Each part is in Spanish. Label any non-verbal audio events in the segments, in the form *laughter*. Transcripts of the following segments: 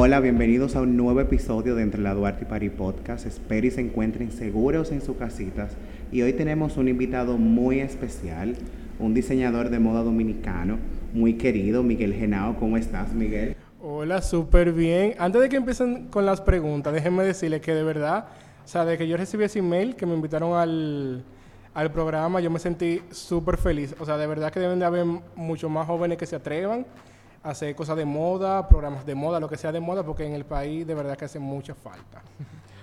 Hola, bienvenidos a un nuevo episodio de Entre la Duarte y Pari Podcast. Espero y se encuentren seguros en sus casitas. Y hoy tenemos un invitado muy especial, un diseñador de moda dominicano, muy querido, Miguel Genao. ¿Cómo estás, Miguel? Hola, súper bien. Antes de que empiecen con las preguntas, déjenme decirles que de verdad, o sea, de que yo recibí ese email que me invitaron al, al programa, yo me sentí súper feliz. O sea, de verdad que deben de haber muchos más jóvenes que se atrevan hacer cosas de moda, programas de moda, lo que sea de moda, porque en el país de verdad que hace mucha falta.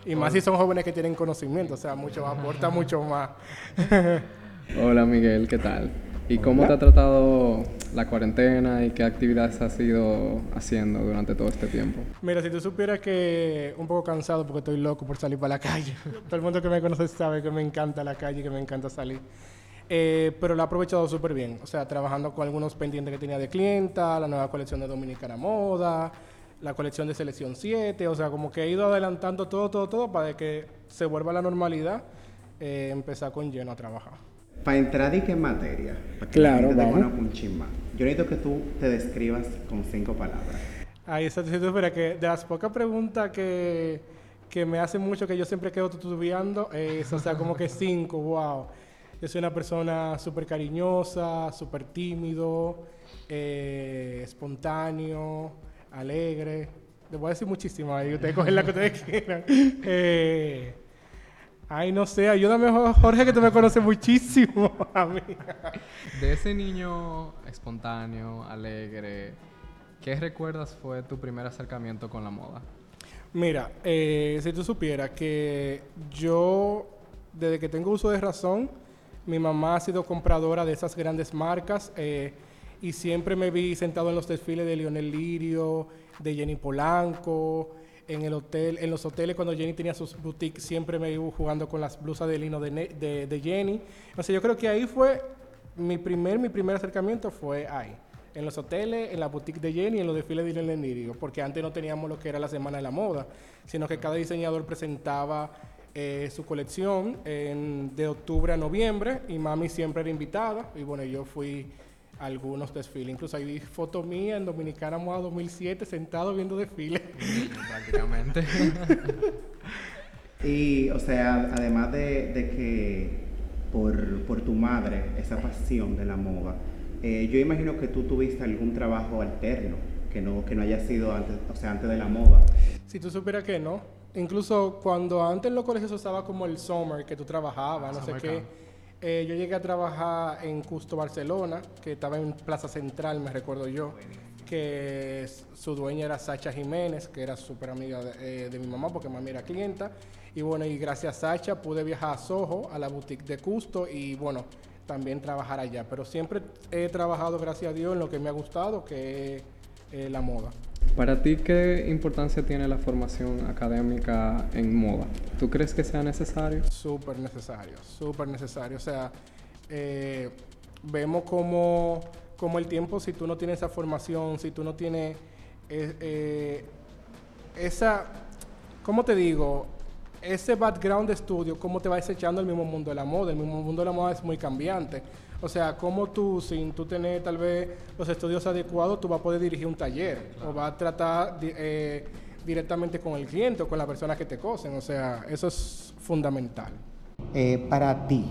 Y más si son jóvenes que tienen conocimiento, o sea, mucho más, aporta mucho más. *laughs* Hola Miguel, ¿qué tal? ¿Y cómo te ha tratado la cuarentena y qué actividades has ido haciendo durante todo este tiempo? Mira, si tú supieras que un poco cansado porque estoy loco por salir para la *laughs* calle. Todo el mundo que me conoce sabe que me encanta la calle, que me encanta salir. Eh, pero lo he aprovechado súper bien. O sea, trabajando con algunos pendientes que tenía de clienta, la nueva colección de Dominicana Moda, la colección de Selección 7. O sea, como que he ido adelantando todo, todo, todo para que se vuelva a la normalidad, eh, empezar con lleno a trabajar. Para entrar y en materia, para que Claro, la gente te un yo necesito que tú te describas con cinco palabras. Ahí está, esperas que de las pocas preguntas que, que me hacen mucho, que yo siempre quedo titubeando, es, o sea, como que cinco, wow. Yo soy una persona súper cariñosa, súper tímido, eh, espontáneo, alegre. Les voy a decir muchísimas, y ustedes cogen la que ustedes *laughs* quieran. Eh, ay, no sé, ayúdame, Jorge, que tú me conoces muchísimo *laughs* a mí. De ese niño espontáneo, alegre, ¿qué recuerdas fue tu primer acercamiento con la moda? Mira, eh, si tú supieras que yo, desde que tengo uso de razón, mi mamá ha sido compradora de esas grandes marcas eh, y siempre me vi sentado en los desfiles de Lionel Lirio, de Jenny Polanco, en el hotel, en los hoteles cuando Jenny tenía sus boutiques, siempre me iba jugando con las blusas de lino de, de, Jenny. O yo creo que ahí fue mi primer, mi primer acercamiento fue ahí. En los hoteles, en la boutique de Jenny, en los desfiles de Lionel Lirio, porque antes no teníamos lo que era la Semana de la Moda, sino que cada diseñador presentaba eh, su colección en- de octubre a noviembre y mami siempre era invitada y bueno, yo fui a algunos desfiles, incluso hay fotos mías en Dominicana Moda 2007 sentado viendo desfiles. Prácticamente. *laughs* Y, o sea, además de, de que por, por tu madre, esa pasión de la moda, eh, yo imagino que tú tuviste algún trabajo alterno que no, que no haya sido antes, o sea, antes de la moda. Si tú supieras que no, incluso cuando antes en los colegios se usaba como el summer, que tú trabajabas, no sé Summer qué, eh, yo llegué a trabajar en Custo Barcelona, que estaba en Plaza Central, me recuerdo yo, que su dueña era Sacha Jiménez, que era súper amiga de, eh, de mi mamá, porque mami era clienta, y bueno, y gracias a Sacha pude viajar a Soho, a la boutique de Custo, y bueno, también trabajar allá, pero siempre he trabajado, gracias a Dios, en lo que me ha gustado, que es eh, la moda. Para ti, ¿qué importancia tiene la formación académica en moda? ¿Tú crees que sea necesario? Súper necesario, súper necesario. O sea, eh, vemos como, como el tiempo, si tú no tienes esa formación, si tú no tienes eh, eh, esa, ¿cómo te digo? Ese background de estudio, cómo te va desechando el mismo mundo de la moda. El mismo mundo de la moda es muy cambiante. O sea, cómo tú, sin tú tener tal vez los estudios adecuados, tú vas a poder dirigir un taller o vas a tratar eh, directamente con el cliente o con la persona que te cosen. O sea, eso es fundamental. Eh, para ti,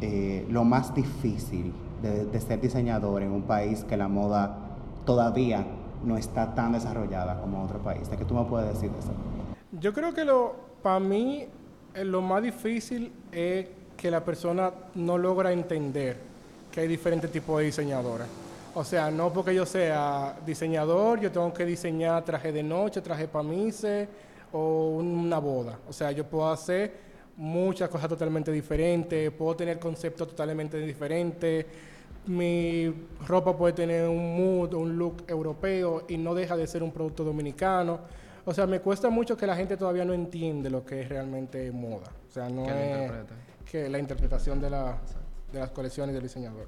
eh, lo más difícil de, de ser diseñador en un país que la moda todavía no está tan desarrollada como en otro país. ¿De qué tú me puedes decir de eso? Yo creo que lo, para mí, lo más difícil es que la persona no logra entender que hay diferentes tipos de diseñadores. O sea, no porque yo sea diseñador, yo tengo que diseñar traje de noche, traje para mise o una boda. O sea, yo puedo hacer muchas cosas totalmente diferentes, puedo tener conceptos totalmente diferentes. Mi ropa puede tener un mood, un look europeo y no deja de ser un producto dominicano. O sea, me cuesta mucho que la gente todavía no entiende lo que es realmente moda. O sea, no Que es. Que la interpretación de, la- de las colecciones del diseñador.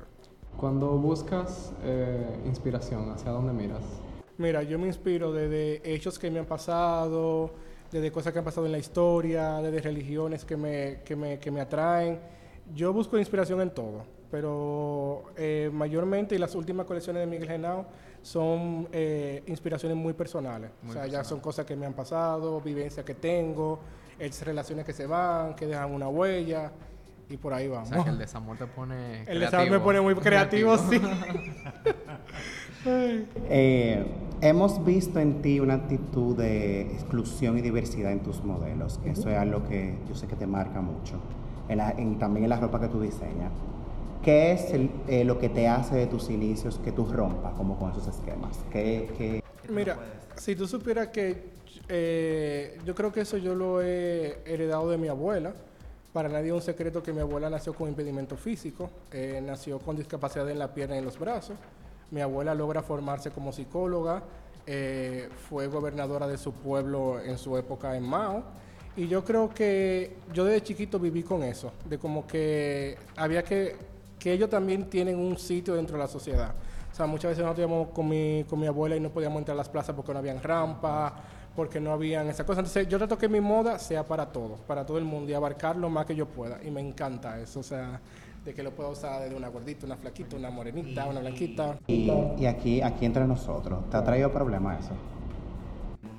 Cuando buscas eh, inspiración, ¿hacia dónde miras? Mira, yo me inspiro desde hechos que me han pasado, desde cosas que han pasado en la historia, desde religiones que me, que me, que me atraen. Yo busco inspiración en todo, pero eh, mayormente y las últimas colecciones de Miguel Genao son eh, inspiraciones muy personales. o sea, ya son cosas que me han pasado, vivencias que tengo, es relaciones que se van, que dejan una huella y por ahí vamos. O sea, que el desamor te pone El desamor me pone muy creativo, sí. *laughs* Eh, hemos visto en ti una actitud de exclusión y diversidad en tus modelos. Eso es algo que yo sé que te marca mucho. En también en la ropa que tú diseñas. ¿Qué es eh, lo que te hace de tus inicios que tú rompas como con esos esquemas? ¿Qué, Mira, si tú supieras que eh, yo creo que eso yo lo he heredado de mi abuela. Para nadie es un secreto que mi abuela nació con impedimento físico, nació con discapacidad en la pierna y en los brazos. Mi abuela logra formarse como psicóloga, eh, fue gobernadora de su pueblo en su época en Mao. Y yo creo que yo desde chiquito viví con eso, de como que había que, que ellos también tienen un sitio dentro de la sociedad. O sea, muchas veces nosotros íbamos con mi, con mi abuela y no podíamos entrar a las plazas porque no habían rampa, porque no habían esas cosas. Entonces yo trato que mi moda sea para todos, para todo el mundo y abarcar lo más que yo pueda. Y me encanta eso. O sea, de que lo puedo usar desde una gordita, una flaquita, una morenita, una blanquita. Y, aquí, aquí entre nosotros, ¿te ha traído problemas eso?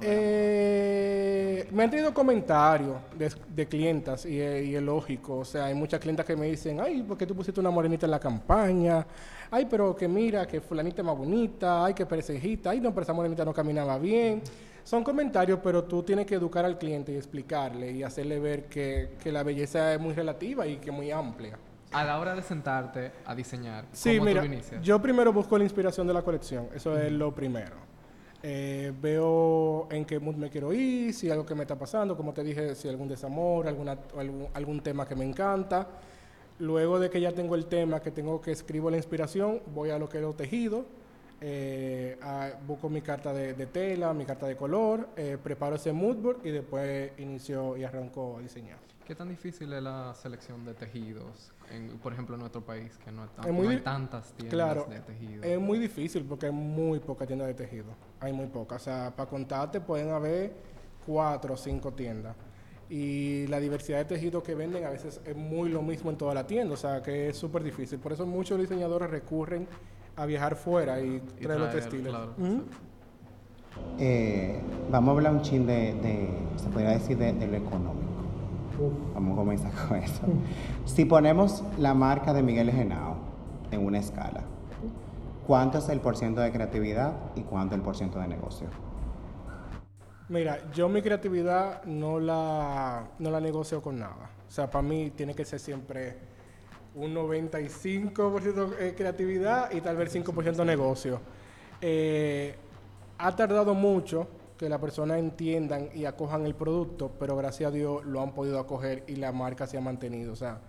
Eh, me han tenido comentarios de, de clientas y, y, es lógico. O sea, hay muchas clientas que me dicen, ay, ¿por qué tú pusiste una morenita en la campaña? Ay, pero que mira, que fulanita es más bonita, ay, que perecejita, ay, no, pero esa morenita no caminaba bien. Son comentarios, pero tú tienes que educar al cliente y explicarle y hacerle ver que, que la belleza es muy relativa y que muy amplia. A la hora de sentarte a diseñar, sí, mira, yo primero busco la inspiración de la colección, eso es lo primero. Eh, veo en qué mood me quiero ir, si algo que me está pasando, como te dije, si algún desamor, alguna, algún, algún tema que me encanta. Luego de que ya tengo el tema, que tengo que escribo la inspiración, voy a lo que es los tejidos, eh, busco mi carta de, tela, mi carta de color, eh, preparo ese moodboard y después inicio y arranco a diseñar. ¿Qué tan difícil es la selección de tejidos? por ejemplo, en nuestro país, que no, hay tantas tiendas de tejido. Es muy difícil porque hay muy pocas tiendas de tejido. Hay muy pocas. O sea, para contarte pueden haber cuatro o cinco tiendas. Y la diversidad de tejidos que venden a veces es muy lo mismo en toda la tienda. O sea, que es súper difícil. Por eso muchos diseñadores recurren a viajar fuera y, traer, los textiles. Eh, vamos a hablar un chin de, se podría decir, de, de lo económico. Vamos a comenzar con eso. Si ponemos la marca de Miguel Genao en una escala, ¿cuánto es el porcentaje de creatividad y cuánto es el porcentaje de negocio? Mira, yo mi creatividad no la, no la negocio con nada. O sea, para mí tiene que ser siempre un 95% creatividad y tal vez 5% negocio. Eh, ha tardado mucho que la persona entiendan y acojan el producto, pero gracias a Dios lo han podido acoger y la marca se ha mantenido. O sea,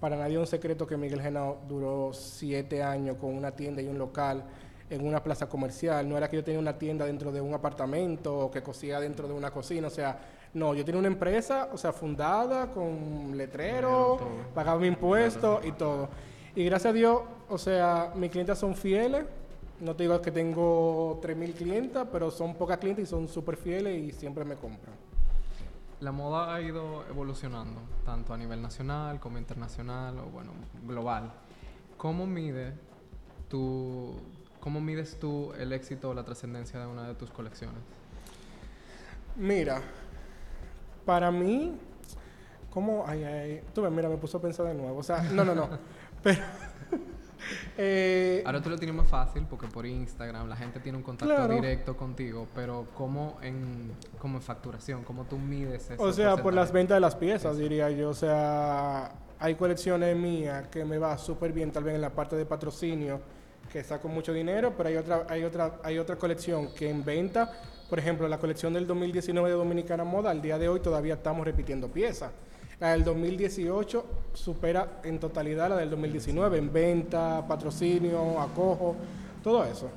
para nadie es un secreto que Miguel Genao duró siete años con una tienda y un local en una plaza comercial. No era que yo tenía una tienda dentro de un apartamento o que cosía dentro de una cocina. O sea, no, yo tenía una empresa, o sea, fundada con letrero, pagaba mi impuesto y todo. Y gracias a Dios, o sea, mis clientes son fieles no te digo que tengo 3.000 clientes, pero son pocas clientes y son súper fieles y siempre me compran. La moda ha ido evolucionando, tanto a nivel nacional como internacional o bueno, global. ¿Cómo mide tu, cómo mides tú el éxito o la trascendencia de una de tus colecciones? Mira, para mí, ¿cómo? Ay, ay, tú mira, me puso a pensar de nuevo. O sea, no, no, no. *laughs* pero *laughs* eh, Ahora tú lo tienes más fácil porque por Instagram la gente tiene un contacto directo contigo, pero ¿cómo en, como en facturación? ¿Cómo tú mides eso? O sea, por las ventas de las piezas, diría yo. O sea, hay colecciones mías que me va súper bien, tal vez en la parte de patrocinio, que saco mucho dinero, pero hay otra, hay otra, hay otra colección que en venta, por ejemplo, la colección del 2019 de Dominicana Moda, al día de hoy todavía estamos repitiendo piezas. La del 2018 supera en totalidad la del 2019 en venta, patrocinio, acojo, todo eso.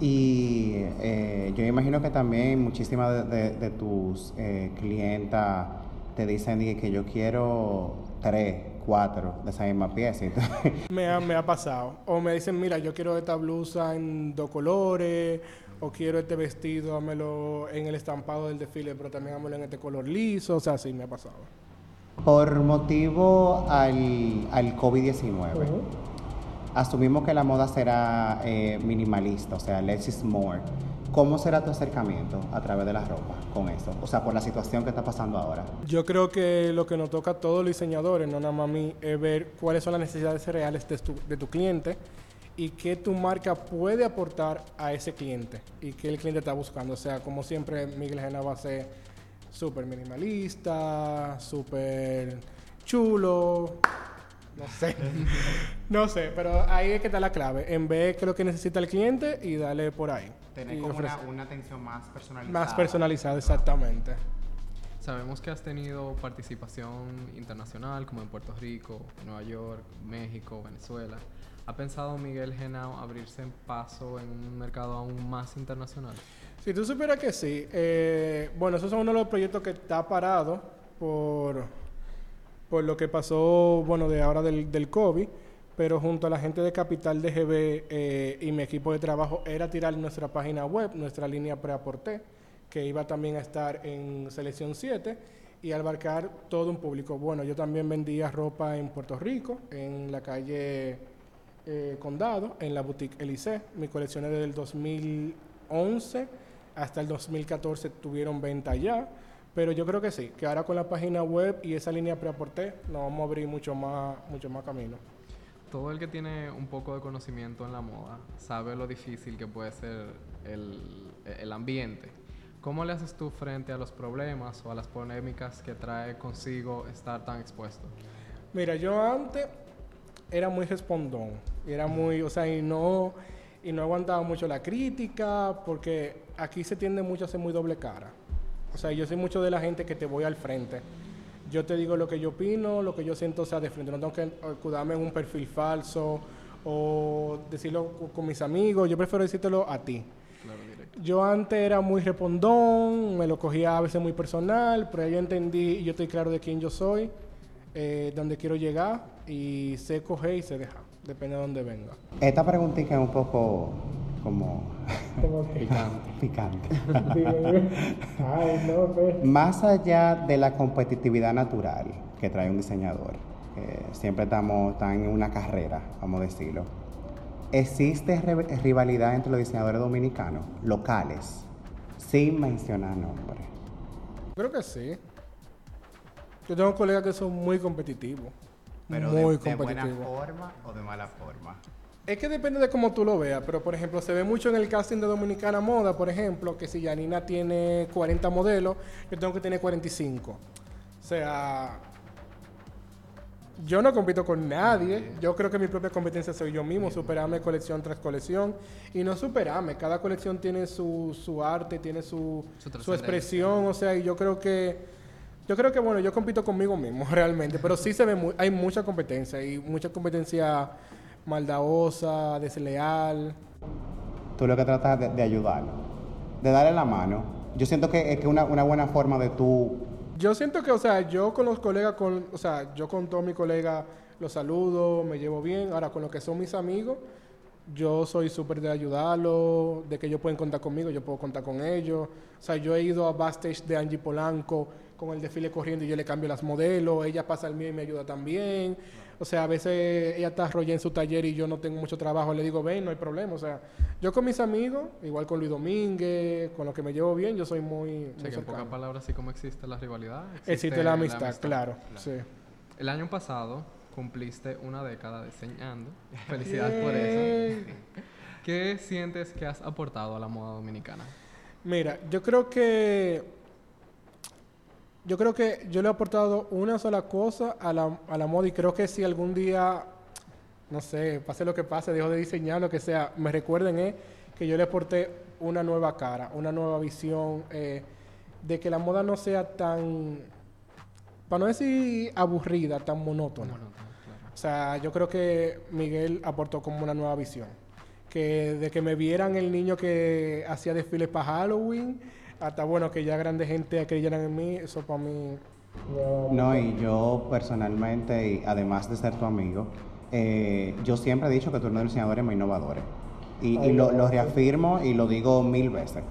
Y eh, yo imagino que también muchísimas de, tus eh, clientas te dicen que yo quiero tres, cuatro de esa misma pieza. *laughs* me, ha, me ha pasado. O me dicen, mira, yo quiero esta blusa en dos colores, o quiero este vestido, hámelo en el estampado del desfile, pero también hámelo en este color liso. O sea, sí, me ha pasado. Por motivo al, al COVID-19, asumimos que la moda será eh, minimalista, o sea, less is more. ¿Cómo será tu acercamiento a través de la ropa con eso? O sea, por la situación que está pasando ahora. Yo creo que lo que nos toca a todos los diseñadores, no nada más a mí, es ver cuáles son las necesidades reales de tu, de tu cliente y qué tu marca puede aportar a ese cliente y qué el cliente está buscando. O sea, como siempre, Miguel Gena va a ser súper minimalista, súper chulo. No sé. *laughs* no sé, pero ahí es que está la clave. En ver qué es lo que necesita el cliente y darle por ahí. Tener Y como una, ofrecer- una atención más personalizada. Más personalizado, exactamente. Sabemos que has tenido participación internacional como en Puerto Rico, Nueva York, México, Venezuela. ¿Ha pensado Miguel Genao abrirse en paso en un mercado aún más internacional? Si tú supieras que sí, eh, bueno, esos son uno de los proyectos que está parado por, por lo que pasó, bueno, de ahora del, del COVID, pero junto a la gente de Capital DGB eh, y mi equipo de trabajo era tirar nuestra página web, nuestra línea preaporté, que iba también a estar en Selección 7 y abarcar todo un público. Bueno, yo también vendía ropa en Puerto Rico, en la calle eh, Condado, en la boutique Elise. Mi colección es desde el 2011 hasta el 2014 tuvieron venta ya. Pero yo creo que sí, que ahora con la página web y esa línea preaporté nos vamos a abrir mucho más, mucho más camino. Todo el que tiene un poco de conocimiento en la moda sabe lo difícil que puede ser el, el ambiente. ¿Cómo le haces tú frente a los problemas o a las polémicas que trae consigo estar tan expuesto? Mira, yo antes era muy respondón, era muy, o sea, y no, y no aguantaba mucho la crítica, porque aquí se tiende mucho a ser muy doble cara. O sea, yo soy mucho de la gente que te voy al frente. Yo te digo lo que yo opino, lo que yo siento, o sea, de frente. No tengo que escudarme en un perfil falso o decirlo co- con mis amigos. Yo prefiero decírtelo a ti. Claro. Yo antes era muy respondón, me lo cogía a veces muy personal, pero ya yo entendí y yo estoy claro de quién yo soy, eh, dónde quiero llegar y sé coger y sé dejar, depende de dónde venga. Esta preguntita es un poco como *laughs* Picante. picante. *laughs* Ay, no, pues. Más allá de la competitividad natural que trae un diseñador, que siempre estamos en una carrera, vamos a decirlo, ¿existe rivalidad entre los diseñadores dominicanos, locales, sin mencionar nombres? Creo que sí. Yo tengo colegas que son muy competitivos. Pero muy de, de buena forma o de mala forma. Es que depende de cómo tú lo veas, pero por ejemplo, se ve mucho en el casting de Dominicana Moda, por ejemplo, que si Janina tiene 40 modelos, yo tengo que tener 45. O sea, yo no compito con nadie. Yo creo que mi propia competencia soy yo mismo, superarme colección tras colección. Y no superarme, cada colección tiene su, su arte, tiene su, Su su expresión, o sea, y yo creo que... Yo creo que, bueno, yo compito conmigo mismo *laughs* realmente, pero sí se ve, mu- hay mucha competencia y mucha competencia maldadosa, desleal. Tú lo que tratas de, de ayudarlo, de darle la mano. Yo siento que es que una, una buena forma de tú Yo siento que, o sea, yo con los colegas, con, o sea, yo con todos mis colegas los saludo, me llevo bien. Ahora, con lo que son mis amigos, yo soy súper de ayudarlos, de que ellos pueden contar conmigo, yo puedo contar con ellos. O sea, yo he ido a backstage de Angie Polanco con el desfile corriendo y yo le cambio las modelos, ella pasa el mío y me ayuda también. O sea, a veces ella está arrollada en su taller y yo no tengo mucho trabajo, le digo, ven, no hay problema. O sea, yo con mis amigos, igual con Luis Domínguez, con los que me llevo bien, yo soy muy, O muy sea, que en pocas palabras, así como existe la rivalidad, Existe la amistad, claro. Sí. El año pasado cumpliste una década diseñando. *laughs* Felicidades por eso. ¿Qué sientes que has aportado a la moda dominicana? Mira, yo creo que. Yo creo que yo le he aportado una sola cosa a la, a la moda y creo que si algún día, no sé, pase lo que pase, dejo de diseñar, lo que sea, me recuerden es que yo le aporté una nueva cara, una nueva visión, eh, de que la moda no sea tan, para no decir aburrida, tan monótona. Claro. O sea, yo creo que Miguel aportó como una nueva visión. Que de que me vieran el niño que hacía desfiles para Halloween, hasta bueno, que ya grande gente creyeran en mí, eso para mí. No, y yo personalmente, y además de ser tu amigo, eh, yo siempre he dicho que tú eres diseñadores más innovadores. Y, y lo, lo reafirmo y lo digo mil veces.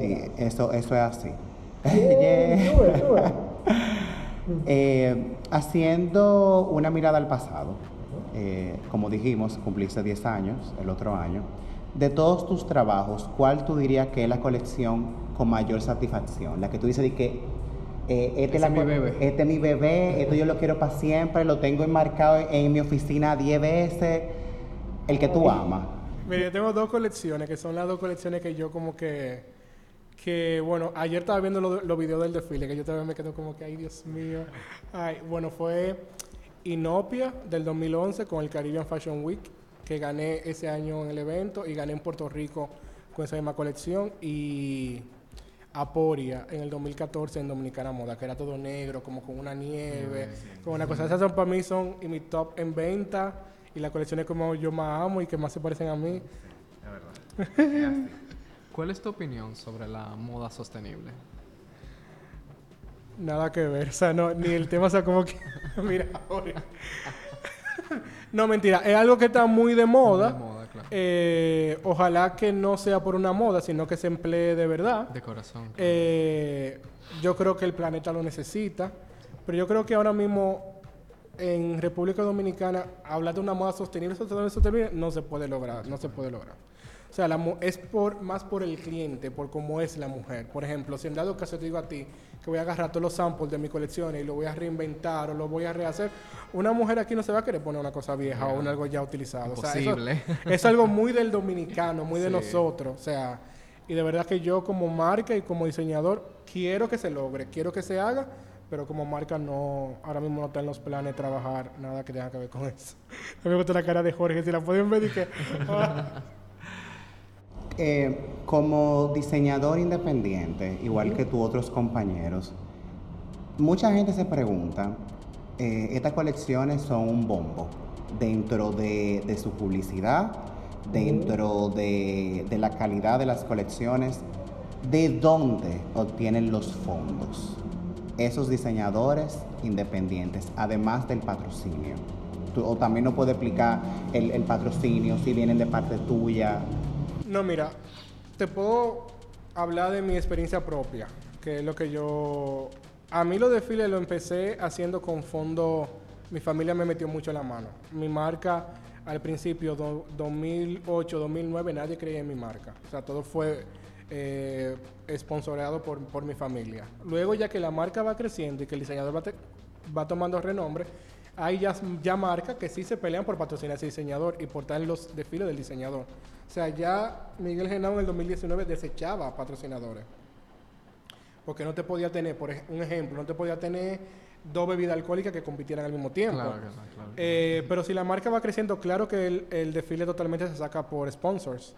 Y eso, eso es así. *laughs* Yeah. *laughs* Eh, haciendo una mirada al pasado, eh, como dijimos, cumpliste 10 años el otro año. De todos tus trabajos, ¿cuál tú dirías que es la colección con mayor satisfacción? La que tú dices de que eh, este, la es mi bebé. este es mi bebé, esto yo lo quiero para siempre, lo tengo enmarcado en mi oficina 10 veces, el que tú amas. Mira, yo tengo dos colecciones, que son las dos colecciones que yo como que... Que, bueno, ayer estaba viendo lo- los videos del desfile, que yo todavía me quedo como que, ay, Dios mío. Ay, bueno, fue Inopia del 2011 con el Caribbean Fashion Week, que gané ese año en el evento y gané en Puerto Rico con esa misma colección. Y Aporia en el 2014 en Dominicana Moda, que era todo negro, como con una nieve, con una cosa. Esas son para mí son y mi top en venta y las colecciones como yo más amo y que más se parecen a mí. *laughs* ¿Cuál es tu opinión sobre la moda sostenible? Nada que ver, o sea, no, ni el tema, o sea, como que, *laughs* mira, ahora. *laughs* no, mentira, es algo que está muy de moda. De moda, claro. Eh, ojalá que no sea por una moda, sino que se emplee de verdad. De corazón. claro. Eh, yo creo que el planeta lo necesita, pero yo creo que ahora mismo en República Dominicana hablar de una moda sostenible, sostenible, sostenible, no se puede lograr, no se puede lograr. O sea, la es por, más por el cliente, por cómo es la mujer. Por ejemplo, si en dado caso te digo a ti que voy a agarrar todos los samples de mi colección y lo voy a reinventar o lo voy a rehacer, una mujer aquí no se va a querer poner una cosa vieja o un algo ya utilizado. O sea, eso- Imposible. es algo muy del dominicano, muy de nosotros. O sea, y de verdad que yo como marca y como diseñador quiero que se logre, quiero que se haga, pero como marca no, ahora mismo no está en los planes trabajar nada que tenga que ver con eso. *laughs* Me gusta la cara de Jorge, si la pueden ver y que... *laughs* ah. Eh, como diseñador independiente, igual que tus otros compañeros, mucha gente se pregunta, eh, estas colecciones son un bombo dentro de, de su publicidad, dentro de, de la calidad de las colecciones, ¿de dónde obtienen los fondos esos diseñadores independientes, además del patrocinio? Tú- o también no puede explicar el, el patrocinio, si vienen de parte tuya, No, mira, te puedo hablar de mi experiencia propia, que es lo que yo... A mí los desfiles lo empecé haciendo con fondo... Mi familia me metió mucho la mano. Mi marca, al principio, do- 2008, 2009, nadie creía en mi marca. O sea, todo fue eh, por, por mi familia. Luego, ya que la marca va creciendo y que el diseñador va, va tomando renombre, hay ya, ya marcas que sí se pelean por patrocinar a ese diseñador y por en los desfiles del diseñador. O sea, ya Miguel Genao en el 2019 desechaba patrocinadores. Porque no te podía tener, por un ejemplo, no te podía tener dos bebidas alcohólicas que compitieran al mismo tiempo. Claro claro que Eh, pero si la marca va creciendo, claro que el, el desfile totalmente se saca por sponsors.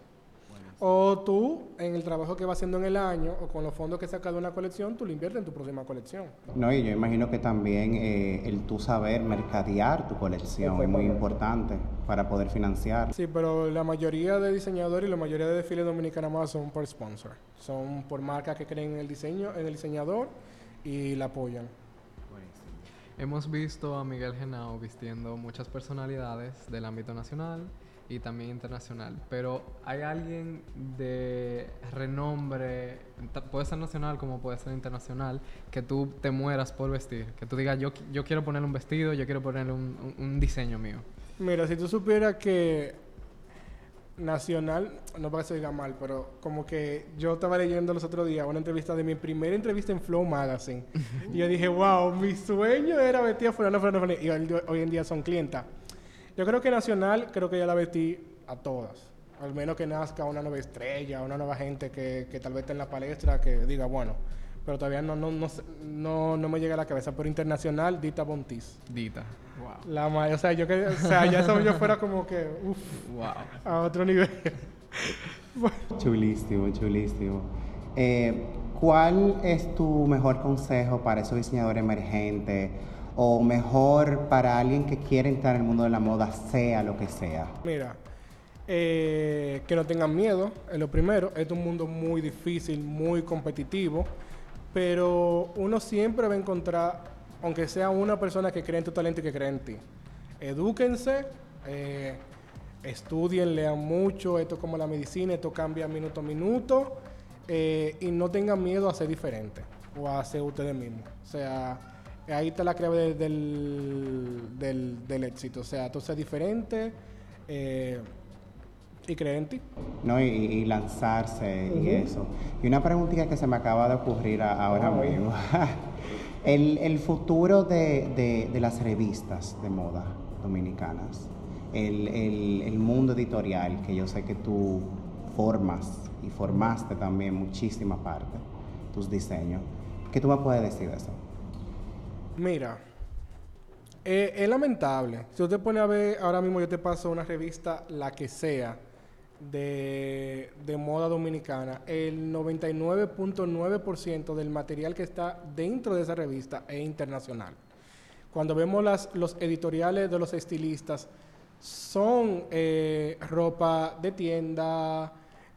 O tú, en el trabajo que vas haciendo en el año, o con los fondos que sacas de una colección, tú lo inviertes en tu próxima colección. No, y yo imagino que también eh, el tú saber mercadear tu colección es muy importante para poder financiar. Sí, pero la mayoría de diseñadores y la mayoría de desfiles dominicanos más son por sponsor. Son por marcas que creen en el diseño, en el diseñador y la apoyan. Hemos visto a Miguel Genao vistiendo muchas personalidades del ámbito nacional y también internacional, pero hay alguien de renombre, puede ser nacional como puede ser internacional, que tú te mueras por vestir, que tú digas, yo, yo quiero ponerle un vestido, yo quiero ponerle un, un- un diseño mío. Mira, si tú supieras que nacional, no para que se diga mal, pero como que yo estaba leyendo los otros días una entrevista de mi primera entrevista en Flow Magazine. y yo dije, wow, mi sueño era vestir a fulano, fulano, fulano", Y hoy, hoy en día son clientas. Yo creo que nacional, creo que ya la vestí a todas. Al menos que nazca una nueva estrella, una nueva gente que, que tal vez esté en la palestra, que diga, bueno. Pero todavía no, no, no, no, no me llega a la cabeza. Pero internacional, Dita Bontis. Dita. Wow. La ma- o sea, yo que, o sea, ya eso yo fuera como que, uff, Wow. a otro nivel. *laughs* Chulísimo, chulísimo. Eh, ¿Cuál es tu mejor consejo para esos diseñadores emergentes o mejor para alguien que quiere entrar en el mundo de la moda, sea lo que sea? Mira, eh, que no tengan miedo, es lo primero. Este es un mundo muy difícil, muy competitivo, pero uno siempre va a encontrar, aunque sea una persona que cree en tu talento y que cree en ti. Edúquense, eh, estudien, lean mucho, esto es como la medicina, esto cambia minuto a minuto, eh, y no tengan miedo a ser diferente o a ser ustedes mismos. O sea, Ahí está la clave del, del, éxito. O sea, tú seas diferente eh, y creer en ti. No, y, lanzarse y eso. Y una preguntita que se me acaba de ocurrir ahora mismo. *laughs* el, el, futuro de, de, de, las revistas de moda dominicanas. El, el, el mundo editorial, que yo sé que tú formas y formaste también muchísima parte, tus diseños. ¿Qué tú me puedes decir de eso? Mira, eh, es lamentable. Si tú te pones a ver, ahora mismo yo te paso una revista, la que sea, de, moda dominicana, el 99.9% del material que está dentro de esa revista es internacional. Cuando vemos las, los editoriales de los estilistas, son eh, ropa de tienda,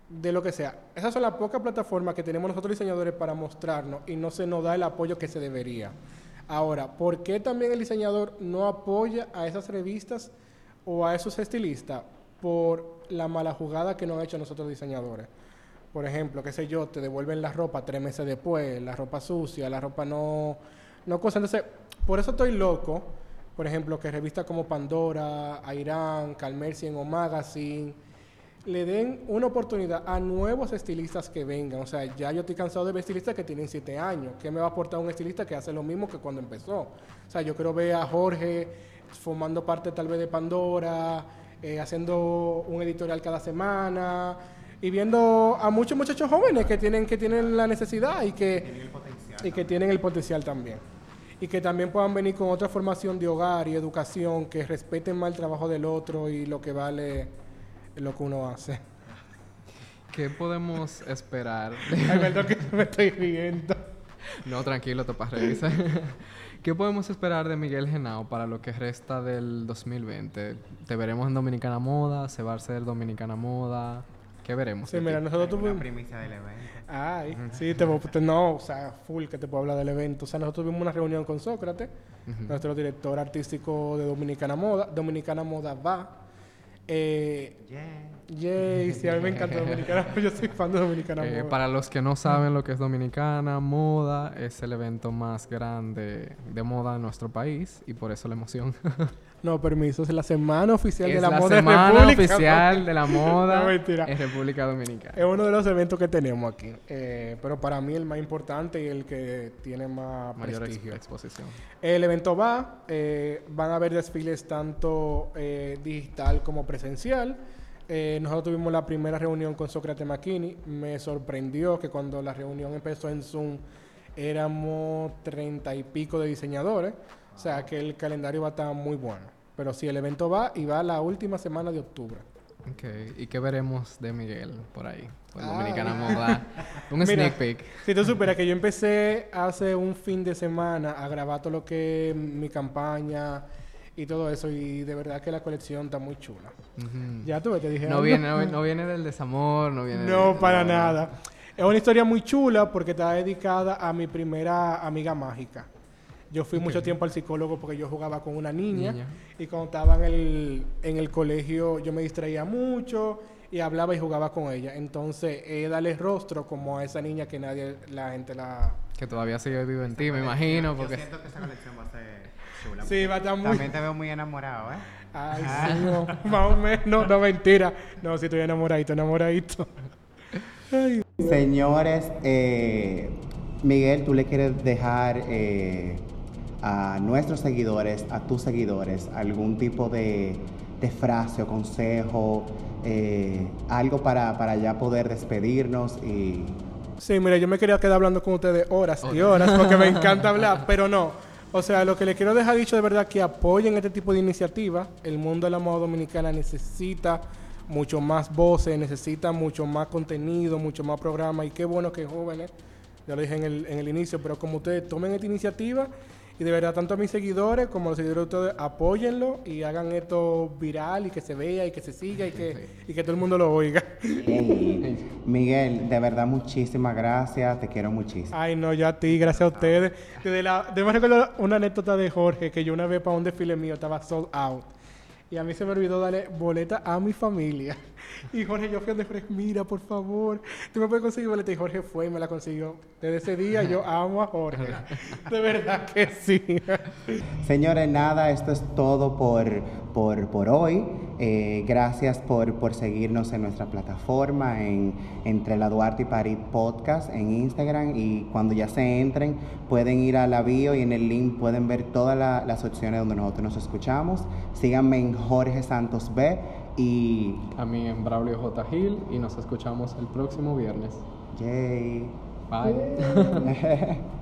de lo que sea. Esas son las pocas plataformas que tenemos nosotros diseñadores para mostrarnos y no se nos da el apoyo que se debería. Ahora, ¿por qué también el diseñador no apoya a esas revistas o a esos estilistas? Por la mala jugada que nos han hecho nosotros diseñadores. Por ejemplo, qué sé yo, te devuelven la ropa tres meses después, la ropa sucia, la ropa no, no cosa. Entonces, por eso estoy loco. Por ejemplo, que revistas como Pandora, Irán, Calmercien o Magazine le den una oportunidad a nuevos estilistas que vengan. O sea, ya yo estoy cansado de ver estilistas que tienen siete años. ¿Qué me va a aportar un estilista que hace lo mismo que cuando empezó? O sea, yo quiero ver a Jorge formando parte tal vez de Pandora, eh, haciendo un editorial cada semana y viendo a muchos muchachos jóvenes que tienen, que tienen la necesidad y que, y que tienen el potencial también. Y que también puedan venir con otra formación de hogar y educación, que respeten más el trabajo del otro y lo que vale lo que uno hace. ¿Qué podemos esperar? *laughs* Ay, perdón que me estoy riendo. No, tranquilo, te revisar. *laughs* ¿Qué podemos esperar de Miguel Genao para lo que resta del 2020? ¿Te veremos en Dominicana Moda? ¿Se va a hacer Dominicana Moda? ¿Qué veremos? Sí, mira, nosotros tuvimos... Una primicia del evento. Ay, sí, te, no, o sea, full que te puedo hablar del evento. O sea, nosotros tuvimos una reunión con Sócrates, nuestro director artístico de Dominicana Moda. Dominicana Moda va eh, yeah. Sí, a mí me encanta Dominicana. *laughs* Yo soy fan de Dominicana eh, Para los que no saben lo que es Dominicana Moda, es el evento más grande de moda en nuestro país y por eso la emoción. *laughs* No, permiso, es la semana oficial de la, la moda semana oficial de la moda *laughs* en República Dominicana. Es uno de los eventos que tenemos aquí. Eh, pero para mí el más importante y el que tiene más Mayor prestigio. exposición. El evento va, eh, van a haber desfiles tanto eh, digital como presencial. Nosotros tuvimos la primera reunión con Sócrates McKinney. Me sorprendió que cuando la reunión empezó en Zoom éramos treinta y pico de diseñadores. O sea que el calendario va a estar muy bueno. Pero sí, el evento va y va la última semana de octubre. Ok, ¿y qué veremos de Miguel por ahí? Por Dominicana Moda. *laughs* un sneak peek. Si tú supieras que yo *laughs* empecé hace un fin de semana a grabar todo lo que es mi campaña y todo eso, y de verdad que la colección está muy chula. Ya tuve, te dije. No viene, no, viene del desamor, no viene. No, para nada. Es una historia muy chula porque está dedicada a mi primera amiga mágica. Yo fui mucho tiempo al psicólogo porque yo jugaba con una niña, y cuando estaba en el, en el colegio yo me distraía mucho y hablaba y jugaba con ella. Entonces, eh, darle rostro como a esa niña que nadie, la gente la... Que todavía sigue vivo en ti, me imagino. Porque... Yo siento que esa colección va a ser chula. Sí, va a estar muy... También te veo muy enamorado, ¿eh? Ay, sí, no, más o menos, no, mentira. No, sí estoy enamoradito, enamoradito. Señores, eh, Miguel, ¿tú le quieres dejar... Eh, a nuestros seguidores, a tus seguidores, algún tipo de, frase o consejo, eh, algo para, para ya poder despedirnos y... Sí, mira, yo me quería quedar hablando con ustedes horas y horas porque me *laughs* encanta hablar, pero no. O sea, lo que le quiero dejar dicho de verdad que apoyen este tipo de iniciativas. El mundo de la moda dominicana necesita mucho más voces, necesita mucho más contenido, mucho más programa y qué bueno que jóvenes, ya lo dije en el, en el inicio, pero como ustedes tomen esta iniciativa y de verdad, tanto a mis seguidores como a los seguidores de ustedes, apóyenlo y hagan esto viral y que se vea y que se siga y que, *laughs* y que todo el mundo lo oiga. Miguel, de verdad, muchísimas gracias. Te quiero muchísimo. Ay, no, ya a ti, gracias a ustedes. Desde la, recuerdo una anécdota de Jorge, que yo una vez para un desfile mío estaba sold out. Y a mí se me olvidó darle boleta a mi familia. *laughs* Y Jorge, yo fui donde Jorge, mira, por favor, tú me puedes conseguir boleta. Y Jorge fue y me la consiguió. Desde ese día yo *laughs* amo a Jorge. *laughs* De verdad que sí. Señores, nada, esto es todo por, por, por hoy. Eh, gracias por, por seguirnos en nuestra plataforma, en Entre la Duarte y París Podcast, en Instagram. Y cuando ya se entren, pueden ir a la bio y en el link pueden ver todas la- las opciones donde nosotros nos escuchamos. Síganme en Jorge Santos B y... A mí en Braulio J. Gil y nos escuchamos el próximo viernes. Yay. Bye. *laughs*